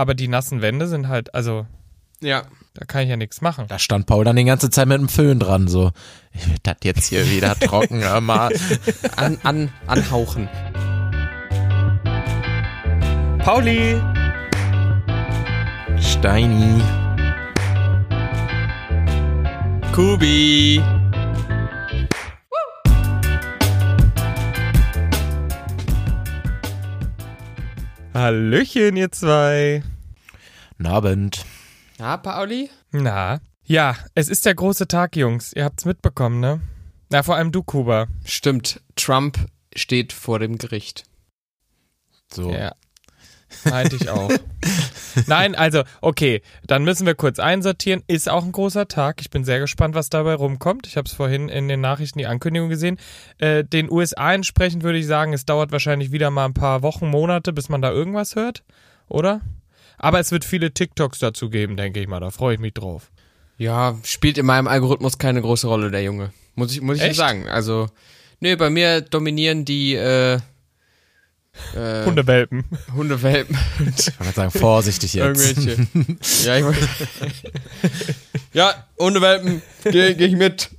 Aber die nassen Wände sind halt, also Ja. da kann ich ja nichts machen. Da stand Paul dann die ganze Zeit mit dem Föhn dran, so. Ich will das jetzt hier wieder trocken, hör mal. An, an, anhauchen. Pauli! Steini. Kubi. Hallöchen, ihr zwei. Guten Abend. Ja, Pauli? Na, ja, es ist der große Tag, Jungs. Ihr habt's mitbekommen, ne? Na, vor allem du, Kuba. Stimmt, Trump steht vor dem Gericht. So. Ja. Meinte ich auch. Nein, also, okay, dann müssen wir kurz einsortieren. Ist auch ein großer Tag. Ich bin sehr gespannt, was dabei rumkommt. Ich habe es vorhin in den Nachrichten die Ankündigung gesehen. Äh, den USA entsprechend würde ich sagen, es dauert wahrscheinlich wieder mal ein paar Wochen, Monate, bis man da irgendwas hört, oder? Aber es wird viele TikToks dazu geben, denke ich mal. Da freue ich mich drauf. Ja, spielt in meinem Algorithmus keine große Rolle, der Junge. Muss ich, muss ich sagen. Also, nö, bei mir dominieren die äh, äh, Hundewelpen. Hundewelpen. Ich wollte sagen, vorsichtig jetzt. Irgendwelche. ja, ich wollte- ja, Hundewelpen, geh, geh ich mit.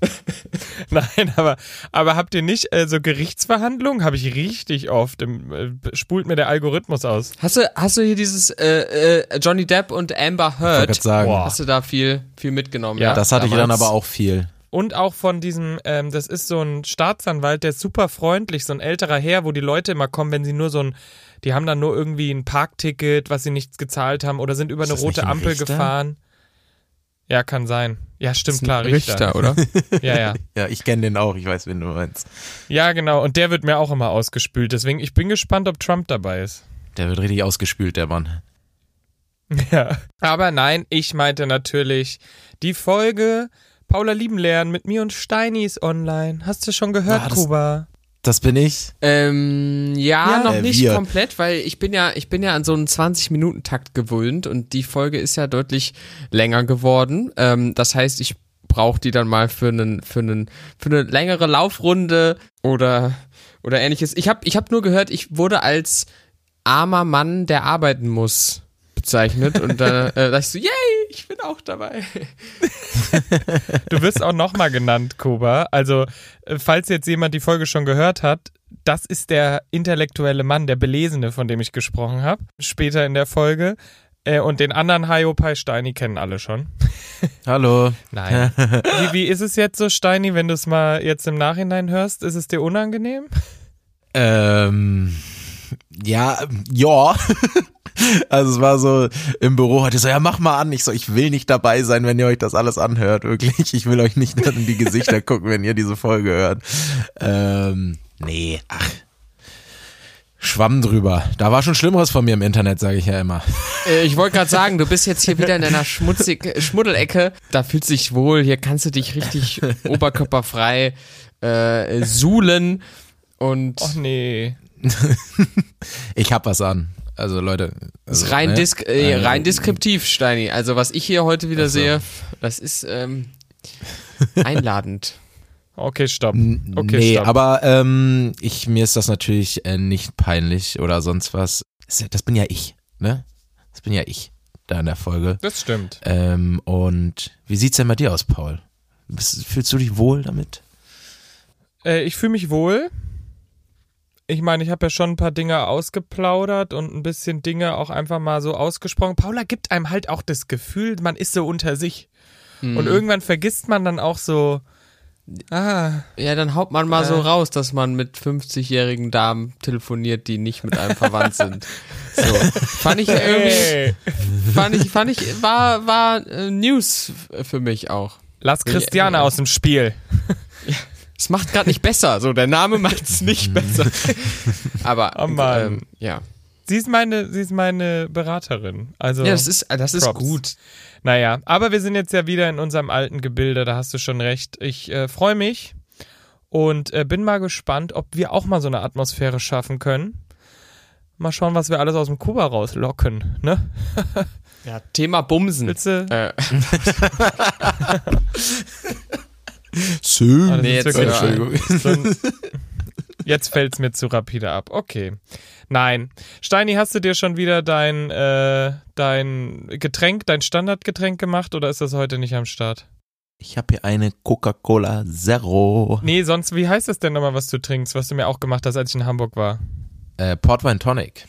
Nein, aber, aber habt ihr nicht äh, so Gerichtsverhandlungen? Habe ich richtig oft. Im, äh, spult mir der Algorithmus aus. Hast du, hast du hier dieses äh, äh, Johnny Depp und Amber Ich wollte Heard? gerade sagen, Boah. Hast du da viel, viel mitgenommen? Ja, Ja, das hatte ich dann damals? aber auch viel. Und auch von diesem, ähm, das ist so ein Staatsanwalt, der ist super freundlich, so ein älterer Herr, wo die Leute immer kommen, wenn sie nur so ein, die haben dann nur irgendwie ein Parkticket, was sie nicht gezahlt haben oder sind über Ist eine rote ein Ampel Richter? gefahren. Ja, kann sein. Ja, stimmt, klar, Richter. Richter, oder? Ja, ja. Ja, ich kenne den auch, ich weiß, wen du meinst. Ja, genau. Und der wird mir auch immer ausgespült. Deswegen, ich bin gespannt, ob Trump dabei ist. Der wird richtig ausgespült, der Mann. Ja. Aber nein, ich meinte natürlich die Folge Paula lieben lernen mit mir und Steini ist online. Hast du schon gehört, Ah, das- Kuba? Das bin ich. Ähm, ja, Ja. noch Äh, nicht wir. komplett, weil ich bin ja, ich bin ja an so einen 20-Minuten-Takt gewöhnt und die Folge ist ja deutlich länger geworden. Ähm, das heißt, ich brauche die dann mal für einen, für einen, für eine längere Laufrunde oder oder ähnliches. Ich habe, ich habe nur gehört, ich wurde als armer Mann, der arbeiten muss, bezeichnet und da äh, dachte ich so, yay, ich bin auch dabei. Du wirst auch nochmal genannt, Kuba. Also, äh, falls jetzt jemand die Folge schon gehört hat, das ist der intellektuelle Mann, der Belesene, von dem ich gesprochen habe, später in der Folge. Äh, Und den anderen Hiopai Steini kennen alle schon. Hallo. Nein. wie, wie ist es jetzt so, Steini, wenn du es mal jetzt im Nachhinein hörst? Ist es dir unangenehm? Ähm, ja, ja. Also es war so im Büro heute so, ja mach mal an. Ich so, ich will nicht dabei sein, wenn ihr euch das alles anhört, wirklich. Ich will euch nicht in die Gesichter gucken, wenn ihr diese Folge hört. Ähm, nee, ach. Schwamm drüber. Da war schon Schlimmeres von mir im Internet, sage ich ja immer. Äh, Ich wollte gerade sagen, du bist jetzt hier wieder in einer schmutzig, Schmuddelecke. Da fühlst du dich wohl. Hier kannst du dich richtig oberkörperfrei äh, suhlen. Und Och nee. Ich hab was an. Also Leute. das Also, ist rein, ne? disk, äh, Äh, rein deskriptiv, Steini. Also was ich hier heute wieder Ach so. sehe, das ist ähm, einladend. Okay, stopp. Okay, nee, stopp. aber ähm, ich, mir ist das natürlich äh, nicht peinlich oder sonst was. Das bin ja ich, ne? Das bin ja ich da in der Folge. Das stimmt. Ähm, und wie sieht's denn bei dir aus, Paul? Bist, fühlst du dich wohl damit? Äh, ich fühle mich wohl. Ich meine, ich habe ja schon ein paar Dinge ausgeplaudert und ein bisschen Dinge auch einfach mal so ausgesprochen. Paula gibt einem halt auch das Gefühl, man ist so unter sich. Mhm. Und irgendwann vergisst man dann auch so, ah, Ja, dann haut man mal so Äh. raus, dass man mit 50-jährigen Damen telefoniert, die nicht mit einem verwandt sind. So. Fand ich irgendwie, fand ich, fand ich, war, war äh, News für mich auch. lass Christiane Ja. aus dem Spiel. Es macht gerade nicht besser, so der Name macht es nicht besser. Aber Oh ähm, ja. Sie ist meine, sie ist meine Beraterin. Also, Ja, das ist, das ist gut. naja, aber wir sind jetzt ja wieder in unserem alten Gebilde, da hast du schon recht. Ich äh, freue mich und äh, bin mal gespannt, ob wir auch mal so eine Atmosphäre schaffen können. Mal schauen, was wir alles aus dem Kuba rauslocken, ne? Ja, Thema Bumsen. Willst du? Äh, Schön. Ah, das Nee, jetzt Entschuldigung. Ein- Jetzt fällt's mir zu rapide ab. Okay. Nein. Steini, hast du dir schon wieder dein, äh, dein Getränk, dein Standardgetränk gemacht oder ist das heute nicht am Start? Ich habe hier eine Coca-Cola Zero. Nee, sonst, wie heißt das denn nochmal, was du trinkst, was du mir auch gemacht hast, als ich in Hamburg war? Äh, Portwein Tonic.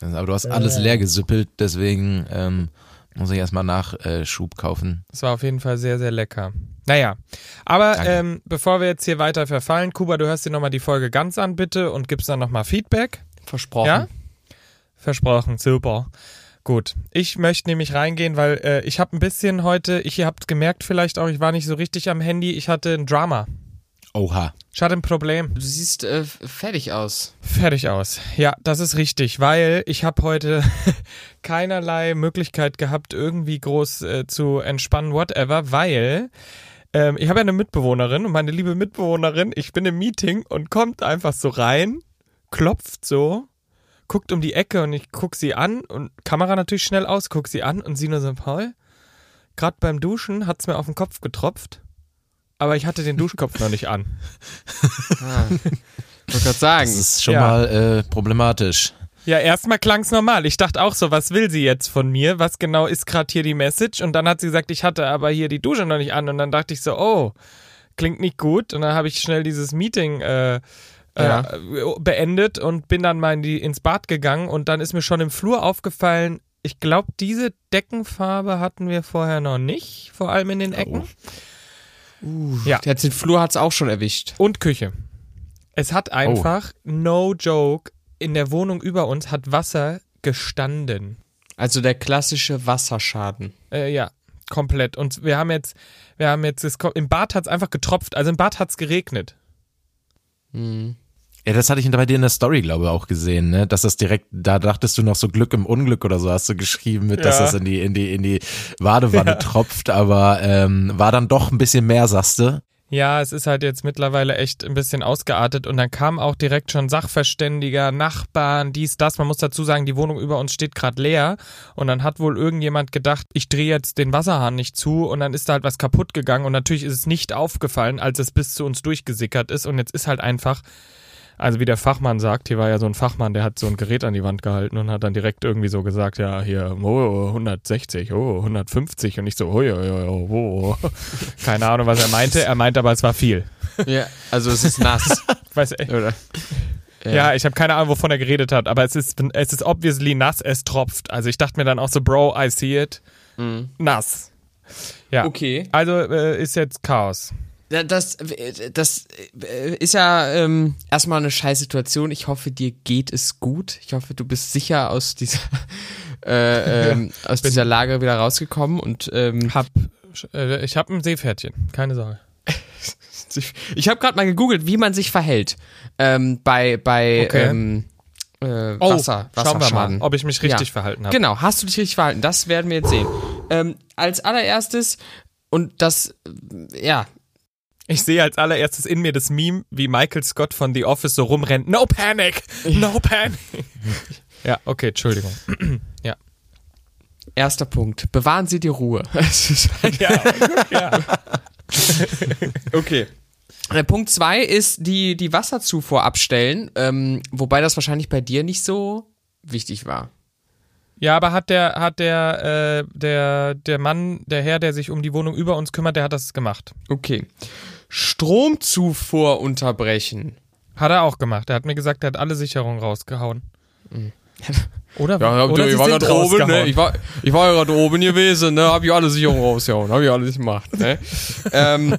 Also, Aber du hast alles leer gesüppelt, deswegen ähm, muss ich erstmal Nachschub kaufen. Das war auf jeden Fall sehr, sehr lecker. Naja, aber ähm, bevor wir jetzt hier weiter verfallen, Kuba, du hörst dir nochmal die Folge ganz an, bitte, und gibst dann nochmal Feedback. Versprochen. Ja? Versprochen, super. Gut, ich möchte nämlich reingehen, weil äh, ich habe ein bisschen heute, ich, ihr habt gemerkt vielleicht auch, ich war nicht so richtig am Handy, ich hatte ein Drama. Oha. Ich hatte ein Problem. Du siehst äh, fertig aus. Fertig aus. Ja, das ist richtig, weil ich habe heute keinerlei Möglichkeit gehabt, irgendwie groß äh, zu entspannen, whatever, weil ähm, ich habe ja eine Mitbewohnerin und meine liebe Mitbewohnerin, ich bin im Meeting und kommt einfach so rein, klopft so, guckt um die Ecke und ich guck sie an und Kamera natürlich schnell aus, guck sie an und sie nur so, Paul, gerade beim Duschen hat's mir auf den Kopf getropft, aber ich hatte den Duschkopf noch nicht an. Ah. Ich wollte gerade sagen. Das ist schon Ja. mal äh, problematisch. Ja, erstmal klang's normal. Ich dachte auch so, was will sie jetzt von mir? Was genau ist gerade hier die Message? Und dann hat sie gesagt, ich hatte aber hier die Dusche noch nicht an. Und dann dachte ich so, oh, klingt nicht gut. Und dann habe ich schnell dieses Meeting äh, Ja. äh, beendet und bin dann mal in die, ins Bad gegangen. Und dann ist mir schon im Flur aufgefallen, ich glaube, diese Deckenfarbe hatten wir vorher noch nicht, vor allem in den Ecken. Ja. Jetzt den Flur hat's auch schon erwischt. Und Küche. Es hat einfach, no joke, in der Wohnung über uns hat Wasser gestanden. Also der klassische Wasserschaden. Äh, ja, komplett. Und wir haben jetzt, wir haben jetzt, es ko- im Bad hat's einfach getropft, also im Bad hat's geregnet. Hm. Ja, das hatte ich bei dir in der Story, glaube ich, auch gesehen, ne? Dass das direkt, da dachtest du noch so Glück im Unglück oder so, hast du geschrieben, mit, dass Ja. das in die, in die, in die Badewanne tropft, aber ähm, war dann doch ein bisschen mehr, sagst du? Ja, es ist halt jetzt mittlerweile echt ein bisschen ausgeartet und dann kam auch direkt schon Sachverständiger, Nachbarn, dies, das. Man muss dazu sagen, die Wohnung über uns steht gerade leer und dann hat wohl irgendjemand gedacht, ich drehe jetzt den Wasserhahn nicht zu und dann ist da halt was kaputt gegangen und natürlich ist es nicht aufgefallen, als es bis zu uns durchgesickert ist und jetzt ist halt einfach, also wie der Fachmann sagt, hier war ja so ein Fachmann, der hat so ein Gerät an die Wand gehalten und hat dann direkt irgendwie so gesagt, ja, hier, oh, 160, oh, 150 und ich so, oh, oh, oh, oh. Keine Ahnung, was er meinte. Er meinte aber, es war viel. Ja, also es ist nass, Weiß ich. oder? Ja, ich habe keine Ahnung, wovon er geredet hat, aber es ist, es ist obviously nass, es tropft. Also ich dachte mir dann auch so, Bro, I see it. Mhm. Nass. Ja. Okay. Also äh, ist jetzt Chaos. Ja, Das, das ist ja ähm, erstmal eine scheiß Situation. Ich hoffe, dir geht es gut. Ich hoffe, du bist sicher aus dieser, äh, ähm, aus dieser Lage wieder rausgekommen und ähm, Hab, äh, ich habe ein Seepferdchen, keine Sorge. ich habe gerade mal gegoogelt, wie man sich verhält ähm, bei bei Okay. ähm, äh, Wasser, Oh, schauen wir mal, ob ich mich richtig Ja. verhalten habe. Genau, hast du dich richtig verhalten? Das werden wir jetzt sehen. Ähm, als allererstes und das, ja, Ich sehe als allererstes in mir das Meme, wie Michael Scott von The Office so rumrennt. No panic! No panic! ja, okay, Entschuldigung. ja. erster Punkt. Bewahren Sie die Ruhe. ja, ja. Okay. Äh, Punkt zwei ist die, die Wasserzufuhr abstellen, ähm, wobei das wahrscheinlich bei dir nicht so wichtig war. Ja, aber hat der, hat der, äh, der, der Mann, der Herr, der sich um die Wohnung über uns kümmert, der hat das gemacht. Okay. Stromzufuhr unterbrechen. Hat er auch gemacht. Er hat mir gesagt, er hat alle Sicherungen rausgehauen. Oder, Ja, oder ich war gerade oben, ne? Ich war, ich war ja gerade oben gewesen, ne? Hab ich alle Sicherungen rausgehauen, hab ich alles gemacht, ne? ähm,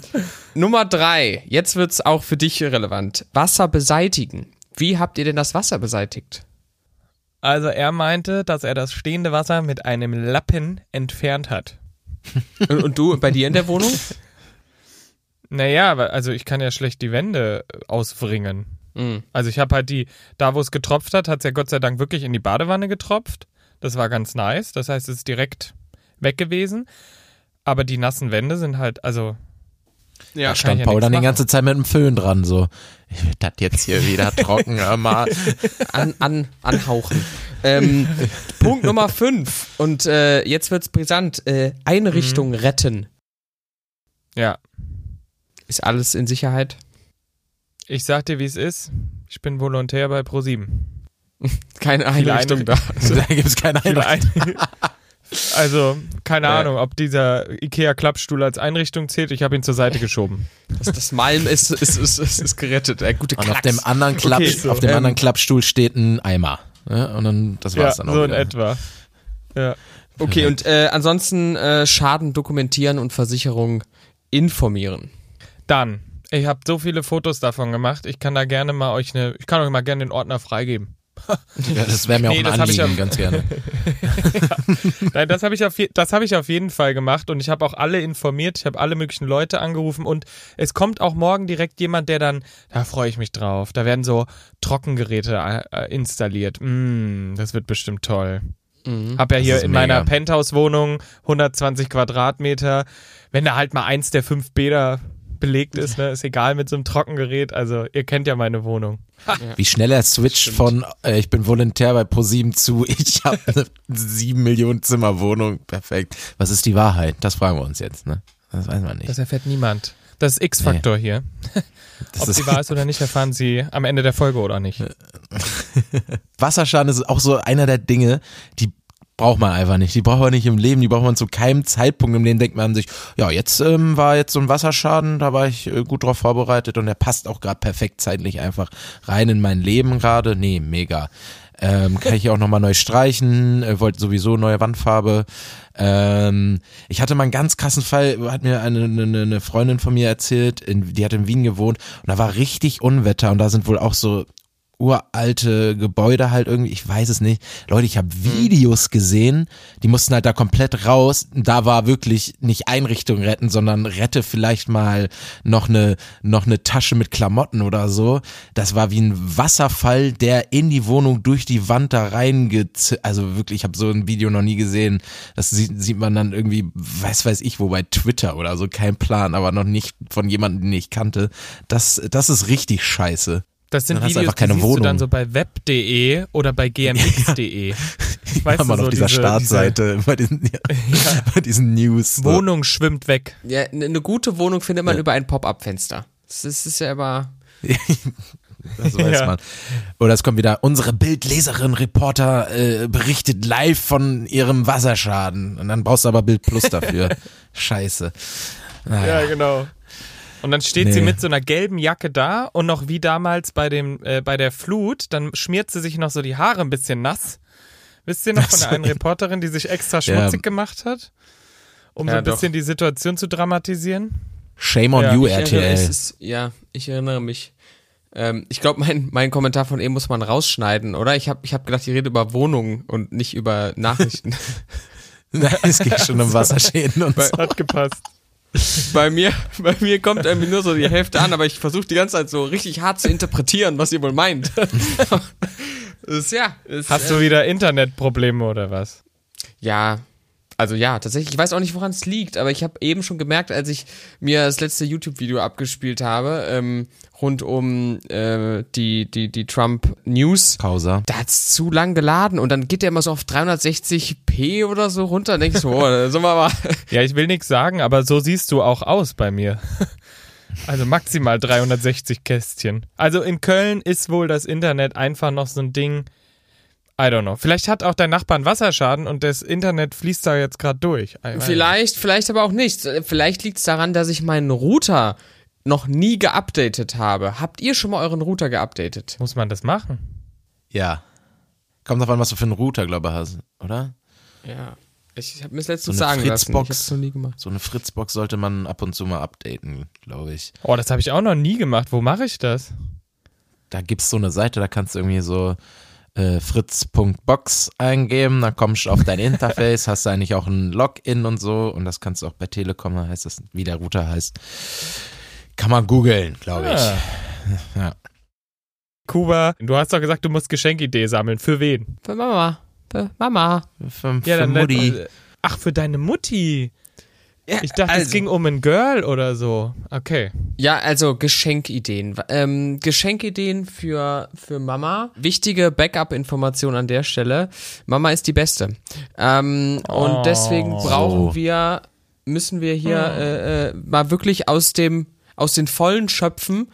Nummer drei. Jetzt wird's auch für dich relevant. Wasser beseitigen. Wie habt ihr denn das Wasser beseitigt? Also er meinte, dass er das stehende Wasser mit einem Lappen entfernt hat. Und, und du bei dir in der Wohnung? Naja, aber- also ich kann ja schlecht die Wände auswringen. Mhm. Also ich habe halt die, da wo es getropft hat, hat es ja Gott sei Dank wirklich in die Badewanne getropft. Das war ganz nice. Das heißt, es ist direkt weg gewesen. Aber die nassen Wände sind halt, also Ja, kann Stand ja Paul dann die ganze Zeit mit dem Föhn dran, so. Ich will das jetzt hier wieder trocken, hör mal. an, an, anhauchen. ähm, Punkt Nummer 5. Und äh, jetzt wird's brisant. Äh, Einrichtung Mhm. retten. ja. Ist alles in Sicherheit? Ich sag dir, wie es ist. Ich bin Volontär bei ProSieben. Keine Einrichtung da. da gibt's keine Viele Einrichtung. Ein also, keine Ja. Ahnung, ob dieser IKEA-Klappstuhl als Einrichtung zählt. Ich habe ihn zur Seite geschoben. Das, das Malm ist, ist, ist, ist, ist gerettet. Äh, gute Und auf dem anderen Klapp, Okay, so. auf dem Ähm, anderen Klappstuhl steht ein Eimer. Ja, und dann, das Ja, war's dann auch so in wieder. etwa. Ja. Okay, und äh, ansonsten äh, Schaden dokumentieren und Versicherung informieren. Dann, ich habe so viele Fotos davon gemacht. Ich kann da gerne mal euch eine, ich kann euch mal gerne den Ordner freigeben. Ja, das wäre mir Nee, auch ein Anliegen, ja- ganz gerne. Nein, das habe ich, auf das hab ich auf jeden Fall gemacht und ich habe auch alle informiert. Ich habe alle möglichen Leute angerufen und es kommt auch morgen direkt jemand, der dann, da freue ich mich drauf. Da werden so Trockengeräte äh, äh, installiert. Mm, das wird bestimmt toll. Mhm. Hab ja hier in mega. meiner Penthouse-Wohnung 120 Quadratmeter. Wenn da halt mal eins der fünf Bäder belegt ist, ne, ist egal mit so einem Trockengerät. Also ihr kennt ja meine Wohnung. Wie schnell er switcht von, äh, ich bin Volontär bei ProSieben zu, ich habe eine sieben Millionen Zimmerwohnung. Perfekt. Was ist die Wahrheit? Das fragen wir uns jetzt, ne? Das weiß man nicht. Das erfährt niemand. Das ist X-Faktor hier. Das Ob ist, sie wahr ist oder nicht, erfahren sie am Ende der Folge oder nicht. Wasserschaden ist auch so einer der Dinge, die braucht man einfach nicht. Die braucht man nicht im Leben, die braucht man zu keinem Zeitpunkt im Leben. Denkt man sich, ja, jetzt ähm, war jetzt so ein Wasserschaden, da war ich äh, gut drauf vorbereitet und der passt auch gerade perfekt zeitlich einfach rein in mein Leben gerade. Nee, mega. Ähm, kann ich auch nochmal neu streichen, äh, wollte sowieso neue Wandfarbe. Ähm, ich hatte mal einen ganz krassen Fall, hat mir eine, eine, eine Freundin von mir erzählt, in, die hat in Wien gewohnt und da war richtig Unwetter und da sind wohl auch so uralte Gebäude halt irgendwie, ich weiß es nicht. Leute, ich habe Videos gesehen, die mussten halt da komplett raus. Da war wirklich nicht Einrichtung retten, sondern rette vielleicht mal noch eine noch eine Tasche mit Klamotten oder so. Das war wie ein Wasserfall, der in die Wohnung durch die Wand da reinge also wirklich, ich habe so ein Video noch nie gesehen. Das sieht, sieht man dann irgendwie, weiß weiß ich wo bei Twitter oder so, kein Plan, aber noch nicht von jemandem, den ich kannte. Das das ist richtig scheiße. Das sind Videos, einfach keine die siehst du dann Wohnung. so bei web.de oder bei gmx.de. Weißt Kann man du, auf so dieser diese- Startseite bei diesen, ja, bei diesen News. Diese So. Wohnung schwimmt weg. Ja, eine ne gute Wohnung findet man über ein Pop-up-Fenster. Das ist, das ist ja immer. Das weiß Ja. man. Oder es kommt wieder, unsere Bildleserin, Reporter äh, berichtet live von ihrem Wasserschaden. Und dann brauchst du aber Bild Plus dafür. Scheiße. Naja. Ja, genau. Und dann steht sie Nee. mit so einer gelben Jacke da und noch wie damals bei dem äh, bei der Flut, dann schmiert sie sich noch so die Haare ein bisschen nass. Wisst ihr noch von der einen Reporterin, die sich extra schmutzig gemacht hat? Um so Ja, ein doch. bisschen die Situation zu dramatisieren? Shame on Ja, you, Ich erinnere, RTL. ist, ja, ich erinnere mich. Ähm, ich glaube, mein, mein Kommentar von eben muss man rausschneiden, oder? Ich habe ich hab gedacht, die rede über Wohnungen und nicht über Nachrichten. Nein, es geht schon um Wasserschäden und so. Hat gepasst. Bei, mir, bei mir kommt irgendwie nur so die Hälfte an, aber ich versuche die ganze Zeit so richtig hart zu interpretieren, was ihr wohl meint. ist, ja, ist, Hast äh, du wieder Internetprobleme oder was? Ja, also ja, tatsächlich. Ich weiß auch nicht, woran es liegt, aber ich habe eben schon gemerkt, als ich mir das letzte YouTube-Video abgespielt habe, ähm, rund um äh, die, die, die Trump-News, Causa. da hat's zu lang geladen und dann geht der immer so auf 360p oder so runter. Dann denk ich so, oh, sind wir mal. Ja, ich will nichts sagen, aber so siehst du auch aus bei mir. Also maximal 360 Kästchen. Also in Köln ist wohl das Internet einfach noch so ein Ding. I don't know. Vielleicht hat auch dein Nachbar einen Wasserschaden und das Internet fließt da jetzt gerade durch. Vielleicht, vielleicht aber auch nicht. Vielleicht liegt's daran, dass ich meinen Router noch nie geupdatet habe. Habt ihr schon mal euren Router geupdatet? Muss man das machen? Ja. Kommt drauf an, was du für einen Router, glaube ich, hast, oder? Ja. Ich habe mir das letztens So sagen lassen. Ich Fritzbox. hab's noch nie gemacht. So eine Fritzbox sollte man ab und zu mal updaten, glaube ich. Oh, das habe ich auch noch nie gemacht. Wo mache ich das? Da gibt's so eine Seite, da kannst du irgendwie so äh, fritz.box eingeben, dann kommst du auf dein Interface, hast du eigentlich auch ein Login und so und das kannst du auch bei Telekom, da heißt das, wie der Router heißt. Kann man googeln, glaube ich. Ah. Ja. Kuba, du hast doch gesagt, du musst Geschenkidee sammeln. Für wen? Für Mama. Für Mama. Für, Ja, für dann Mutti. Ach, für deine Mutti. Ja, Ich dachte, es also- ging um ein Girl oder so. Okay. Ja, also Geschenkideen. Ähm, Geschenkideen für, für Mama. Wichtige Backup-Information an der Stelle. Mama ist die Beste. Ähm, Oh. Und deswegen brauchen So. wir, müssen wir hier äh, äh, mal wirklich aus dem, aus den Vollen schöpfen.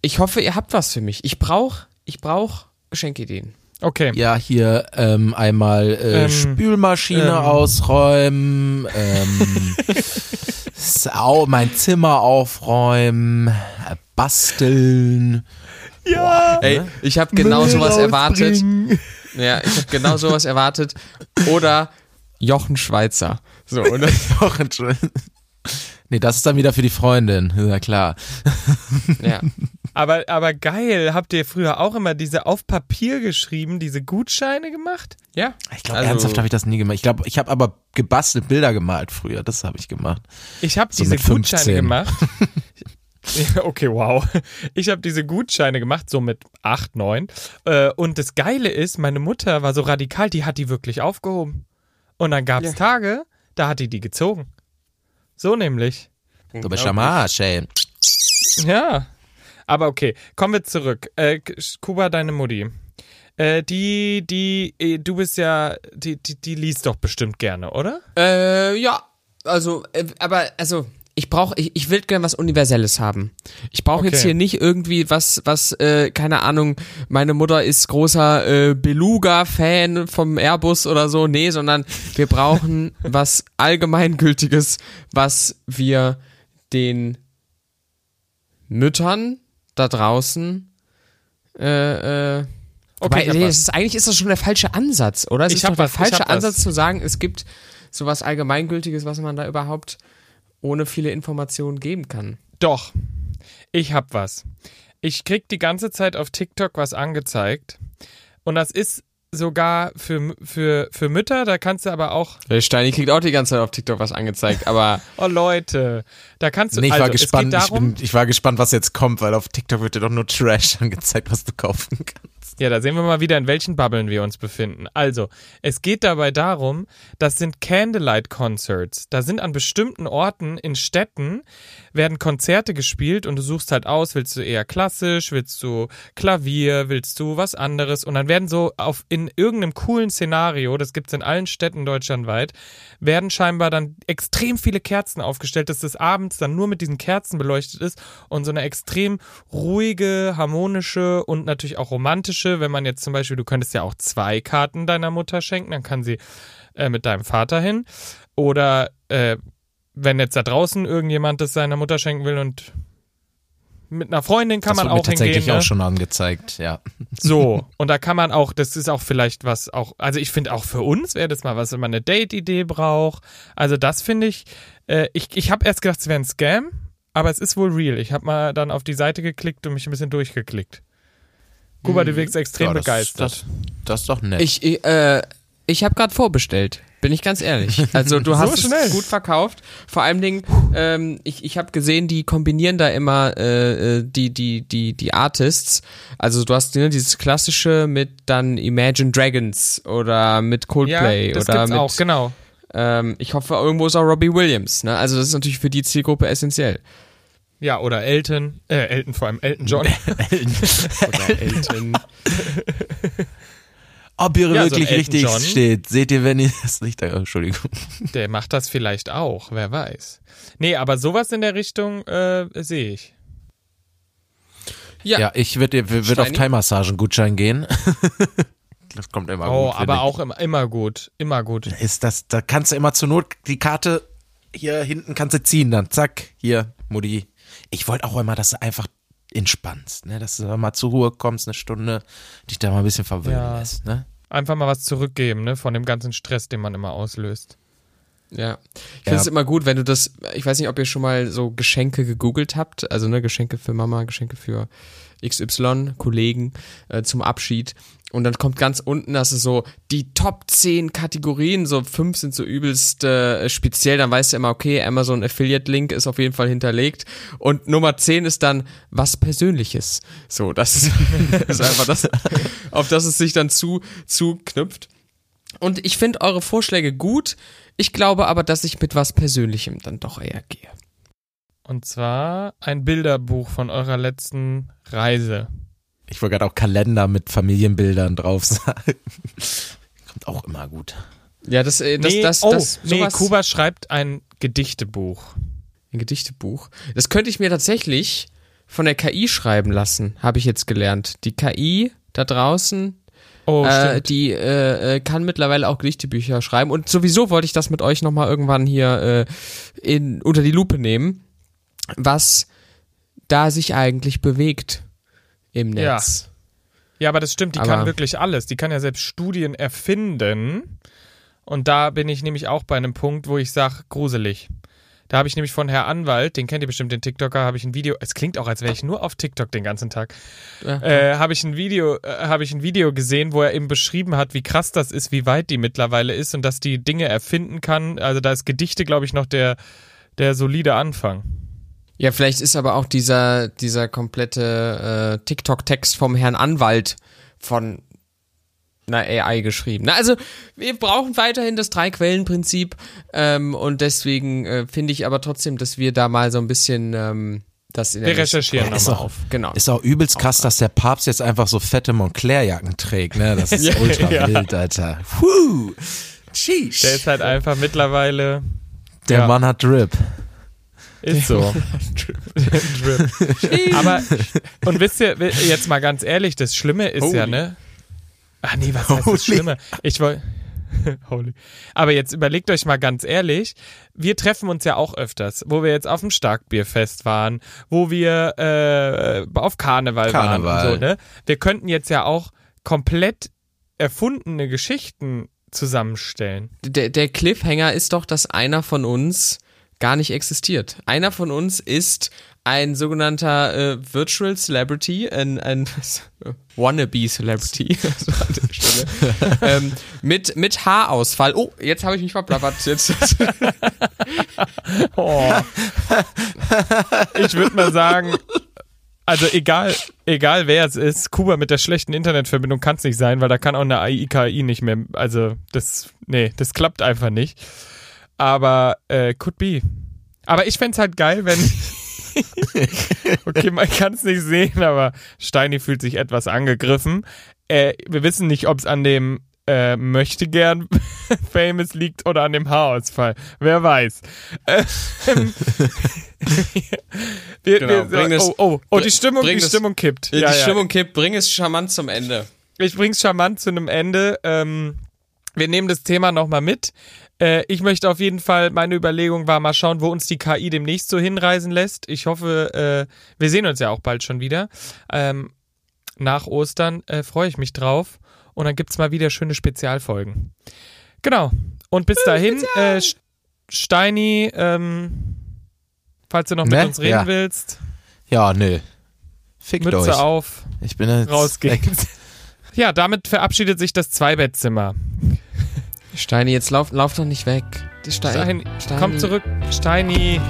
Ich hoffe, ihr habt was für mich. Ich brauche, ich brauche Geschenkideen. Okay. Ja, hier ähm, einmal äh, Ähm, Spülmaschine ähm. ausräumen, ähm, sau, mein Zimmer aufräumen, äh, basteln. Ja. Ey, ich habe genau sowas erwartet. Ja, ich habe genau sowas erwartet. Oder Jochen Schweizer. So, das, Doch, Entschuldigung. Nee, das ist dann wieder für die Freundin, ja klar. ja. Aber, aber geil, habt ihr früher auch immer diese auf Papier geschrieben, diese Gutscheine gemacht? Ja. Ich glaube, Also- ernsthaft habe ich das nie gemacht. Ich glaube, ich habe aber gebastelt Bilder gemalt früher, das habe ich gemacht. Ich habe So diese Gutscheine 15. gemacht. Okay, wow. Ich habe diese Gutscheine gemacht, so mit acht, neun. Äh, Und das Geile ist, meine Mutter war so radikal, die hat die wirklich aufgehoben. Und dann gab es Ja. Tage, da hat die die gezogen. So nämlich. Du bist am Arsch, ey. Ja. Aber okay, kommen wir zurück. Äh, Kuba, deine Mutti. Äh, die, die, äh, du bist ja, die, die, die liest doch bestimmt gerne, oder? Äh, ja. Also, äh, aber, also, ich brauche, ich, ich will gern was Universelles haben. Ich brauche jetzt Okay. hier nicht irgendwie was, was, äh, keine Ahnung, meine Mutter ist großer äh, Beluga-Fan vom Airbus oder so. Nee, sondern wir brauchen was Allgemeingültiges, was wir den Müttern da draußen äh, äh, Okay, Wobei, nee, ist, eigentlich ist das schon der falsche Ansatz, oder? Es Ich ist doch der was, falsche hab was. Ansatz zu sagen, es gibt sowas Allgemeingültiges, was man da überhaupt ohne viele Informationen geben kann. Doch. Ich hab was. Ich krieg die ganze Zeit auf TikTok was angezeigt. Und das ist sogar für, für, für Mütter, da kannst du aber auch, Der Steini kriegt auch die ganze Zeit auf TikTok was angezeigt, aber oh Leute, da kannst du, Nee, ich also, war gespannt, es ich, darum, bin, ich war gespannt, was jetzt kommt, weil auf TikTok wird dir doch nur Trash angezeigt, was du kaufen kannst. Ja, da sehen wir mal wieder, in welchen Bubbeln wir uns befinden. Also, es geht dabei darum, das sind Candlelight Concerts. Da sind an bestimmten Orten in Städten werden Konzerte gespielt und du suchst halt aus, willst du eher klassisch, willst du Klavier, willst du was anderes und dann werden so auf in irgendeinem coolen Szenario, das gibt's in allen Städten deutschlandweit, werden scheinbar dann extrem viele Kerzen aufgestellt, dass das abends dann nur mit diesen Kerzen beleuchtet ist und so eine extrem ruhige, harmonische und natürlich auch romantische, wenn man jetzt zum Beispiel, du könntest ja auch zwei Karten deiner Mutter schenken, dann kann sie äh, mit deinem Vater hin. Oder äh, wenn jetzt da draußen irgendjemand das seiner Mutter schenken will und mit einer Freundin kann das man wird mir auch tatsächlich hingehen. Ne? auch schon angezeigt, ja. So, und da kann man auch, das ist auch vielleicht was auch, also ich finde auch für uns wäre das mal was, wenn man eine Date-Idee braucht. Also das finde ich, äh, ich, ich habe erst gedacht, es wäre ein Scam, aber es ist wohl real. Ich habe mal dann auf die Seite geklickt und mich ein bisschen durchgeklickt. Kuba, du wirkst extrem Ja, das, begeistert. Das, das ist doch nett. ich, ich, äh, ich habe gerade vorbestellt. Bin ich ganz ehrlich. Also du hast schnell. es gut verkauft. Vor allem Dingen, ähm, ich, ich habe gesehen, die kombinieren da immer äh, äh, die die die die Artists. Also du hast ne, dieses klassische mit dann Imagine Dragons oder mit Coldplay ja, das oder gibt's mit auch, genau. Ähm, ich hoffe, irgendwo ist auch Robbie Williams. Ne? Also das ist natürlich für die Zielgruppe essentiell. Ja, oder Elton, äh, Elton vor allem, Elton John. Oder Elton. Ob ihr Ja, so wirklich Elton richtig John. steht, seht ihr, wenn ihr das Licht, Entschuldigung. Der macht das vielleicht auch, wer weiß. Nee, aber sowas in der Richtung äh, sehe ich. Ja. Ja, ich würde würd auf? Thai-Massagen-Gutschein gehen. das kommt immer Oh, gut. aber finde auch immer, immer gut, immer gut. Ist das, da kannst du immer zur Not die Karte hier hinten kannst du ziehen, dann zack, hier, Mutti. Ich wollte auch immer, dass du einfach entspannst, ne? Dass du mal zur Ruhe kommst, eine Stunde, dich da mal ein bisschen verwöhnen Ja. lässt, ne? Einfach mal was zurückgeben, ne, von dem ganzen Stress, den man immer auslöst. Ja. Ich finde es immer gut, wenn du das, ich weiß nicht, ob ihr schon mal so Geschenke gegoogelt habt, also ne, Geschenke für Mama, Geschenke für XY, Kollegen äh, zum Abschied. Und dann kommt ganz unten, das ist so die Top 10 Kategorien, so fünf sind so übelst äh, speziell, dann weißt du immer, okay, Amazon Affiliate Link ist auf jeden Fall hinterlegt. Und Nummer 10 ist dann was Persönliches. So, das ist, ist einfach das, auf das es sich dann zu, zuknüpft. Und ich finde eure Vorschläge gut. Ich glaube aber, dass ich mit was Persönlichem dann doch eher gehe. Und zwar ein Bilderbuch von eurer letzten Reise. Ich wollte gerade auch Kalender mit Familienbildern drauf sagen. Kommt auch immer gut. Ja, das, äh, das, nee, das, oh, das, nee, Kuba schreibt ein Gedichtebuch. Ein Gedichtebuch. Das könnte ich mir tatsächlich von der KI schreiben lassen, habe ich jetzt gelernt. Die KI da draußen, Oh, äh, die äh, äh, kann mittlerweile auch Gedichtebücher schreiben. Und sowieso wollte ich das mit euch nochmal irgendwann hier äh, in, unter die Lupe nehmen, was da sich eigentlich bewegt im Netz. Ja, aber das stimmt, die Aber- kann wirklich alles. Die kann ja selbst Studien erfinden. Und da bin ich nämlich auch bei einem Punkt, wo ich sage, gruselig. Da habe ich nämlich von Herr Anwalt, den kennt ihr bestimmt, den TikToker, habe ich ein Video, es klingt auch, als wäre ich nur auf TikTok den ganzen Tag, Ja. äh, habe ich ein Video, äh, habe ich ein Video gesehen, wo er eben beschrieben hat, wie krass das ist, wie weit die mittlerweile ist und dass die Dinge erfinden kann. Also da ist Gedichte, glaube ich, noch der, der solide Anfang. Ja, vielleicht ist aber auch dieser, dieser komplette äh, TikTok-Text vom Herrn Anwalt von einer AI geschrieben. Na, also wir brauchen weiterhin das Drei-Quellen-Prinzip ähm, und deswegen äh, finde ich aber trotzdem, dass wir da mal so ein bisschen ähm, das in der Wir recherchieren Ist nochmal auch- auf. Genau. Ist auch übelst krass, dass der Papst jetzt einfach so fette Montclair-Jacken trägt, ne? Das ist Ja, ultra ja. wild, Alter. Puh. Sheesh. Der ist halt einfach mittlerweile, Der ja. Mann hat Drip. ist so. Drip. Aber, und wisst ihr, jetzt mal ganz ehrlich, das Schlimme ist ja, Holy. ne? Ach nee, was heißt Holy. das Schlimme? Ich wollte. Holy. Aber jetzt überlegt euch mal ganz ehrlich, wir treffen uns ja auch öfters, wo wir jetzt auf dem Starkbierfest waren, wo wir äh, auf Karneval, waren Karneval. und so, ne? Wir könnten jetzt ja auch komplett erfundene Geschichten zusammenstellen. der, der Cliffhanger ist doch, dass einer von uns gar nicht existiert. Einer von uns ist ein sogenannter äh, Virtual Celebrity, ein, ein Wannabe Celebrity also an der Stelle, ähm, mit, mit Haarausfall. Oh, jetzt habe ich mich verplappert. Jetzt, Oh. Ich würde mal sagen, also egal, egal wer es ist, Kuba mit der schlechten Internetverbindung kann es nicht sein, weil da kann auch eine AI-KI nicht mehr, also das, nee, das klappt einfach nicht. Aber äh, could be. Aber ich fänd's halt geil, wenn. okay, man kann es nicht sehen, aber Steini fühlt sich etwas angegriffen. Äh, wir wissen nicht, ob es an dem äh, möchte gern Famous liegt oder an dem Haarausfall. Wer weiß. Ähm, wir, Genau, wir, das- oh, oh, oh, die Stimmung, die Stimmung kippt. die Ja, ja. Stimmung kippt, bring es charmant zum Ende. Ich bring's charmant zu einem Ende. Ähm, wir nehmen das Thema nochmal mit. Äh, ich möchte auf jeden Fall, meine Überlegung war mal schauen, wo uns die KI demnächst so hinreisen lässt. Ich hoffe, äh, wir sehen uns ja auch bald schon wieder. Ähm, nach Ostern äh, freue ich mich drauf. Und dann gibt's mal wieder schöne Spezialfolgen. Genau. Und bis dahin, äh, St- Steini, ähm, falls du noch mit Ne? uns reden Ja. willst, Ja, nö. Fickt Mütze euch. auf, Ich bin jetzt rausgehen. Ja, damit verabschiedet sich das Zweibettzimmer. Steini, jetzt lauf, lauf doch nicht weg. Steini, Stein, komm zurück, Steini.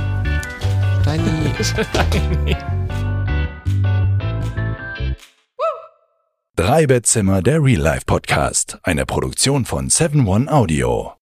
Steini. Steini. Drei Bettzimmer, der Real Life Podcast. Eine Produktion von 7 One Audio.